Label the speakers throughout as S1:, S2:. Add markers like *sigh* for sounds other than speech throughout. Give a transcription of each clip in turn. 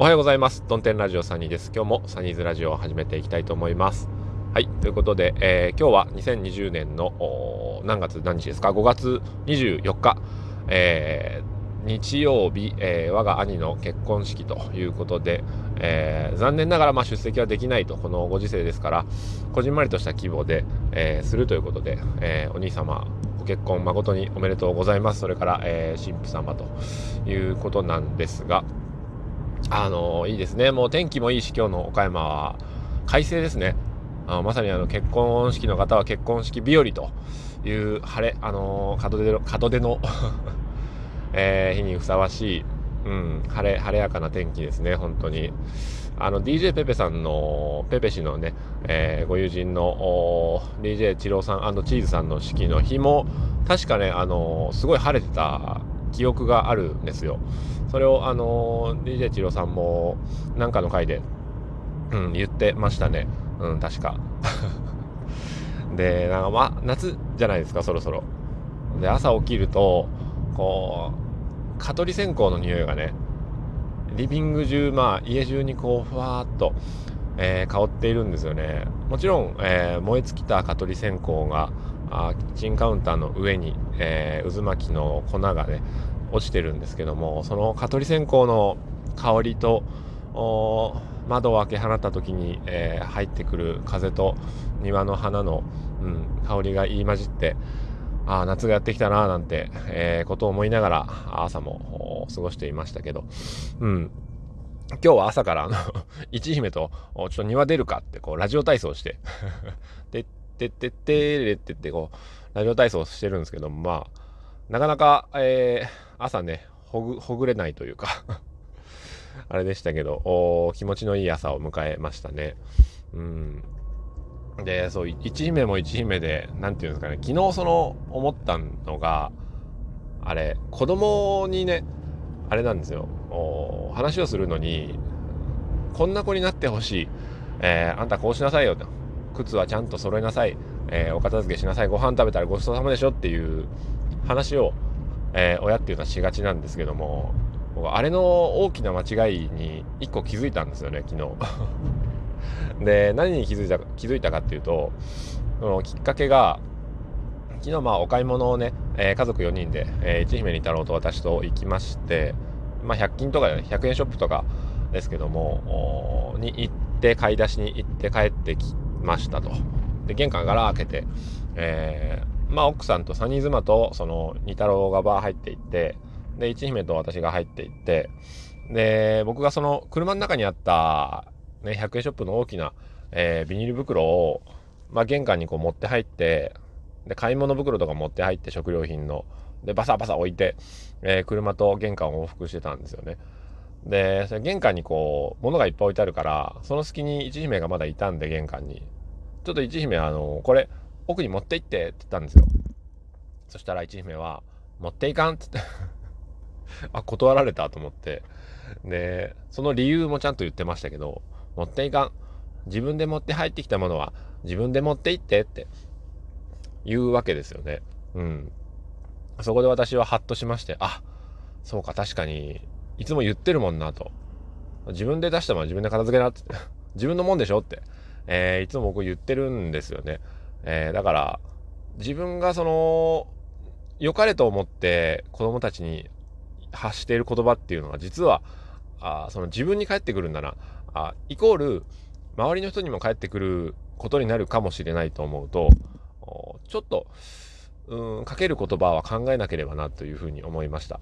S1: おはようございます。ドンテンラジオサニーです。今日もサニーズラジオを始めていきたいと思います。はい。ということで、えー、今日は2020年の何月何日ですか ?5 月24日、えー、日曜日、えー、我が兄の結婚式ということで、え、残念ながらま出席はできないと、このご時世ですから、こじんまりとした規模で、え、するということで、え、お兄様、ご結婚誠におめでとうございます。それから、えー、神父様ということなんですが、あのいいですね。もう天気もいいし、今日の岡山は快晴ですね。あまさにあの結婚式の方は結婚式日和という晴れ、あの門出の、門出の *laughs* えー、日にふさわしい、うん、晴れ、晴れやかな天気ですね、本当に。あの、DJ ペペさんの、ペペ氏のね、えー、ご友人の DJ チローさんチーズさんの式の日も、確かね、あのすごい晴れてた記憶があるんですよ。それをあの DJ チロさんもなんかの回で、うん、言ってましたね。うん、確か。*laughs* で、なんかま、夏じゃないですか、そろそろ。で、朝起きると、こう、蚊取り線香の匂いがね、リビング中、まあ、家中にこう、ふわっと、えー、香っているんですよね。もちろん、えー、燃え尽きた蚊取り線香が、あキッチンカウンターの上に、えー、渦巻きの粉がね、落ちてるんですけどもその蚊取り線香の香りと窓を開け放った時に、えー、入ってくる風と庭の花の、うん、香りが言い混じってあ夏がやってきたななんて、えー、ことを思いながら朝も過ごしていましたけど、うん、今日は朝からあの一姫とちょっと庭出るかってこうラジオ体操してで *laughs* ってってってっててこうラジオ体操してるんですけどまあなかなか、えー、朝ね、ほぐ、ほぐれないというかあれでしたけどお、気持ちのいい朝を迎えましたね。うん。で、そう、一姫も一姫で、なんていうんですかね、昨日その、思ったのが、あれ、子供にね、あれなんですよ、話をするのに、こんな子になってほしい。えー、あんたこうしなさいよと。靴はちゃんと揃えなさい。えー、お片付けしなさい。ご飯食べたらごちそうさまでしょっていう話を、えー、親っていうのはしがちなんですけどもあれの大きな間違いに1個気づいたんですよね昨日 *laughs* で何に気づいた気づいたかっていうとそのきっかけが昨日まあお買い物をね、えー、家族4人で、えー、一姫に太郎と私と行きましてまあ100均とかね100円ショップとかですけどもに行って買い出しに行って帰ってきましたとで玄関から開けて、えー、まあ、奥さんとサニー妻と、その、二太郎がバー入っていって、で、一姫と私が入っていって、で、僕がその、車の中にあった、ね、100円ショップの大きな、えー、ビニール袋を、まあ、玄関にこう持って入って、で、買い物袋とか持って入って食料品の、で、バサバサ置いて、えー、車と玄関を往復してたんですよね。で、それ玄関にこう、物がいっぱい置いてあるから、その隙に一姫がまだいたんで、玄関に。ちょっと一姫、あの、これ、奥に持って行ってって言ったんですよ。そしたら一姫は、持っていかんって言って *laughs* あ、断られたと思って。で、その理由もちゃんと言ってましたけど、持っていかん。自分で持って入ってきたものは自分で持って行ってって言うわけですよね。うん。そこで私はハッとしまして、あ、そうか、確かに、いつも言ってるもんなと。自分で出したもの自分で片付けなって。*laughs* 自分のもんでしょって。えー、いつも僕言ってるんですよね。えー、だから自分がその良かれと思って子供たちに発している言葉っていうのは実はあその自分に返ってくるんだなあイコール周りの人にも返ってくることになるかもしれないと思うとちょっとうんかける言葉は考えなければなというふうに思いました。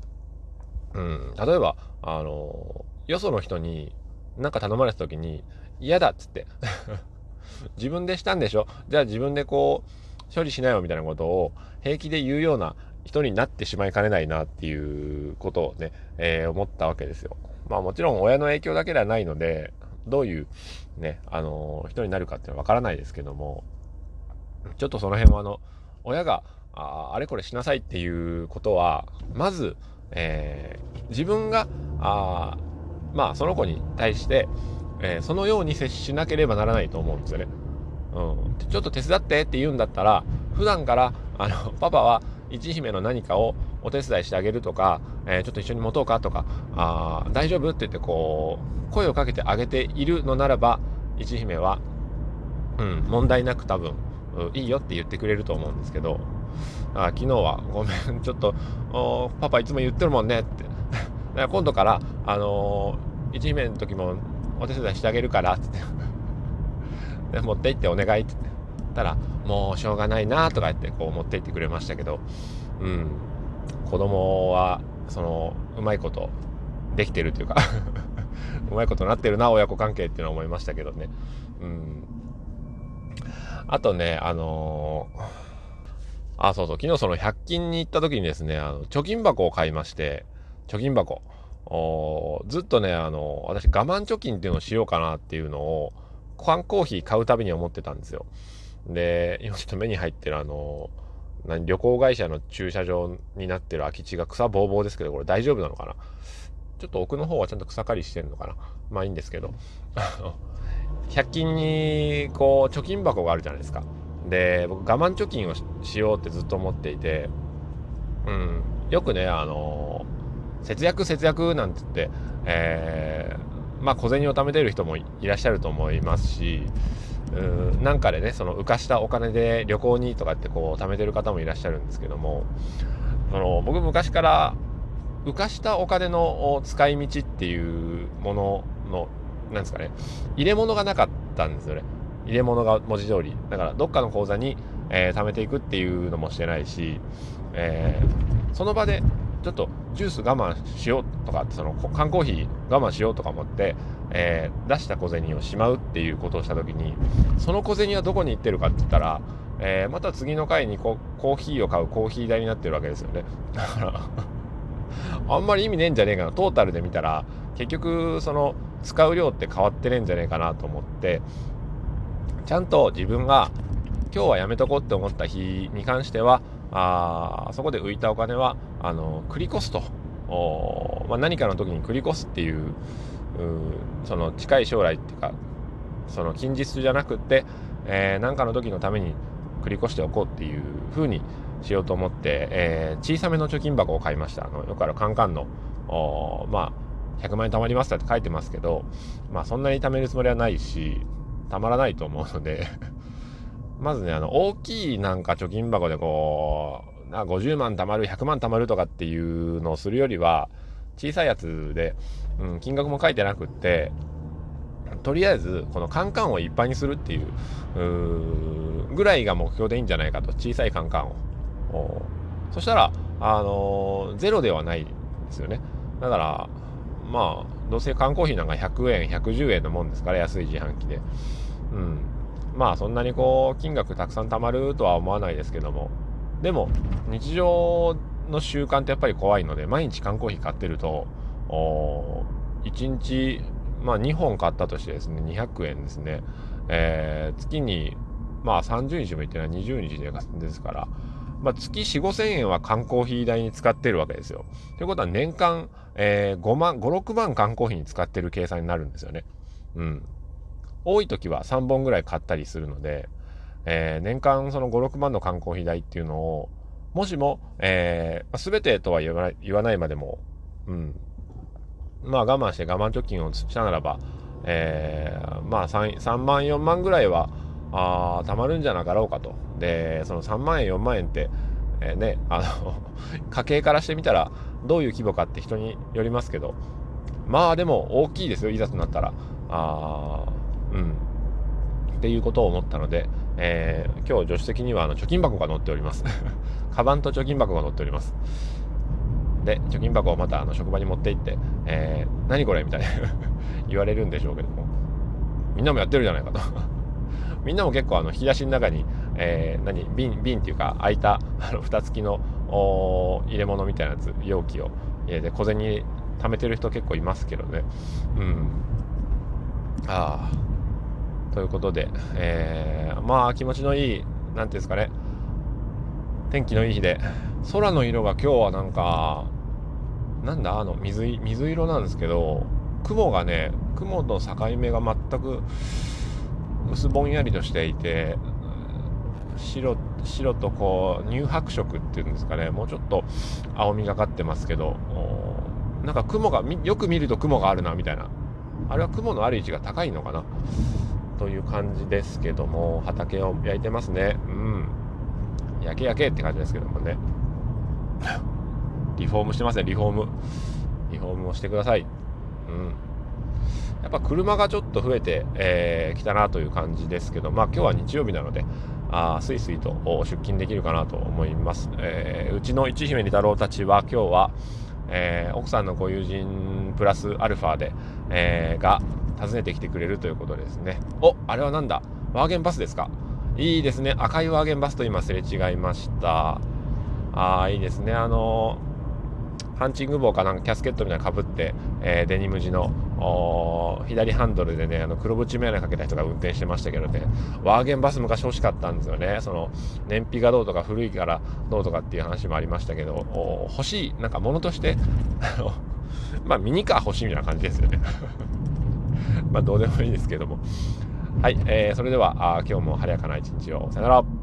S1: うん、例えばあのよその人に何か頼まれた時に嫌だっつって。*laughs* 自分でしたんでしょ？じゃあ自分でこう処理しないよみたいなことを平気で言うような人になってしまいかねないなっていうことをね、えー、思ったわけですよ。まあもちろん親の影響だけではないので、どういうね、あのー、人になるかっていうのはわからないですけども、ちょっとその辺はあの、親がああれこれしなさいっていうことは、まず、えー、自分が、あまあその子に対して、えー、そのように接しなければならないと思うんですよね。うん、ちょっと手伝ってって言うんだったら普段からあの *laughs* パパは一姫の何かをお手伝いしてあげるとか、えー、ちょっと一緒に持とうかとかあ大丈夫って言ってこう声をかけてあげているのならば一姫は、うん、問題なく多分いいよって言ってくれると思うんですけどあ昨日は。ごめん。ちょっとパパいつも言ってるもんねって。今度からあのー、一姫の時もお手伝いしてあげるからってって。持って行ってお願いって言ったらもうしょうがないなとか言ってこう持って行ってくれましたけど。うん。子供はそのうまいことできてるというか。*laughs* うまいことなってるな親子関係っていうのは思いましたけどね。うん。あとねあのー、あそうそう。昨日その100均に行った時にですねあの貯金箱を買いまして貯金箱。ずっとねあの私我慢貯金っていうのをしようかなっていうのを缶コーヒー買うたびに思ってたんですよ。で今ちょっと目に入ってるあの何旅行会社の駐車場になってる空き地が草ぼうぼうですけどこれ大丈夫なのかな？ちょっと奥の方はちゃんと草刈りしてんのかな？まあいいんですけど。100均にこう貯金箱があるじゃないですか。で僕我慢貯金をしようってずっと思っていてうん。よくねあの節約節約なんて言って、えー、まあ小銭を貯めてる人もいらっしゃると思いますしうんなんかでねその浮かしたお金で旅行にとかってこう貯めてる方もいらっしゃるんですけどもその僕昔から浮かしたお金の使い道っていうもののなんですかね入れ物がなかったんですよね。入れ物が文字通り。だからどっかの口座に、えー、貯めていくっていうのもしてないし、えー、その場でちょっとジュース我慢しようとかその缶コーヒー我慢しようとか思って、えー、出した小銭をしまうっていうことをした時にその小銭はどこに行ってるかって言ったら、えー、また次の回にこコーヒーを買うコーヒー代になってるわけですよね。だから *laughs* あんまり意味ねえんじゃねえかな。トータルで見たら結局その使う量って変わってねえんじゃねえかなと思ってちゃんと自分が今日はやめとこうって思った日に関してはあそこで浮いたお金はあの繰り越すと、おまあ、何かの時に繰り越すっていうその近い将来っていうかその近日じゃなくって、えー、何かの時のために繰り越しておこうっていう風にしようと思って、えー、小さめの貯金箱を買いました。あのよくあるカンカンの。まあ100万円貯まりますって書いてますけどまあそんなに貯めるつもりはないし貯まらないと思うので *laughs* まずね、あの、大きいなんか貯金箱でこう、な50万貯まる、100万貯まるとかっていうのをするよりは、小さいやつで、うん、金額も書いてなくって、とりあえず、このカンカンをいっぱいにするっていう、うぐらいが目標でいいんじゃないかと、小さいカンカンを。そしたら、あのー、ゼロではないですよね。だから、まあ、どうせ缶コーヒーなんか100円、110円のもんですから、安い自販機で。うん。まあそんなにこう金額たくさん貯まるとは思わないですけどもでも日常の習慣ってやっぱり怖いので毎日缶コーヒー買ってるとお1日まあ2本買ったとしてですね200円ですね、えー、月にまあ30日もいってない20日ですから、まあ、月4 5 0 0 0円は缶コーヒー代に使ってるわけですよ。ということは年間、えー、5万56万缶コーヒーに使ってる計算になるんですよね。うん。多い時は3本ぐらい買ったりするので、えー、年間その5、6万の缶コーヒー代っていうのを、もしも、えー、全てとは言わない言わないまでも、うん、まあ我慢して我慢貯金をしたならば、えー、まあ 3, 3万、4万ぐらいは、あ貯まるんじゃなかろうかと。で、その3万円、4万円って、えー、ね、*laughs* あの家計からしてみたら、どういう規模かって人によりますけど、まあでも大きいですよ、いざとなったら。あうん。っていうことを思ったので、えー、今日助手席にはあの貯金箱が載っております。*laughs* カバンと貯金箱が載っております。で、貯金箱をまたあの職場に持って行って、えー、何これみたいな *laughs* 言われるんでしょうけども、みんなもやってるじゃないかとみんなも結構あの引き出しの中に、えー、何瓶瓶っていうか空いた *laughs* あの蓋付きの入れ物みたいなやつ容器を入れて小銭貯めてる人結構いますけどね。うん。ああということで、えー、まあ気持ちのいい、なんていうんですかね、天気のいい日で、空の色が今日はなんか、なんだ、あの水、水色なんですけど、雲がね、雲の境目が全く薄ぼんやりとしていて、白白とこう乳白色っていうんですかね。もうちょっと青みがかってますけどなんか雲がよく見ると雲があるなみたいな。あれは雲のある位置が高いのかな？という感じですけども畑を焼いてますね。うん。焼け焼けって感じですけどもね。リフォームしてますねリフォーム。リフォームをしてください。うん。やっぱ車がちょっと増えてき、えー、たなという感じですけどまあ今日は日曜日なのであスイスイと出勤できるかなと思います、えー、うちの一姫二太郎たちは今日は、えー、奥さんのご友人プラスアルファで、えー、が訪ねてきてくれるということですね。おあれはなんだ？ワーゲンバスですか？いいですね。赤いワーゲンバスと今すれ違いました。ああいいですね。あのハンチング帽かなんかキャスケットみたいなのかぶって、えー、デニム地の左ハンドルでねあの黒縁眼鏡かけた人が運転してましたけどねワーゲンバス昔欲しかったんですよね。その燃費がどうとか古いからどうとかっていう話もありましたけど欲しいなんか物として *laughs* まあミニカー欲しいみたいな感じですよね。*laughs* まあどうでもいいですけども。はい、えー、それではあ今日も晴れやかな一日を。さよなら。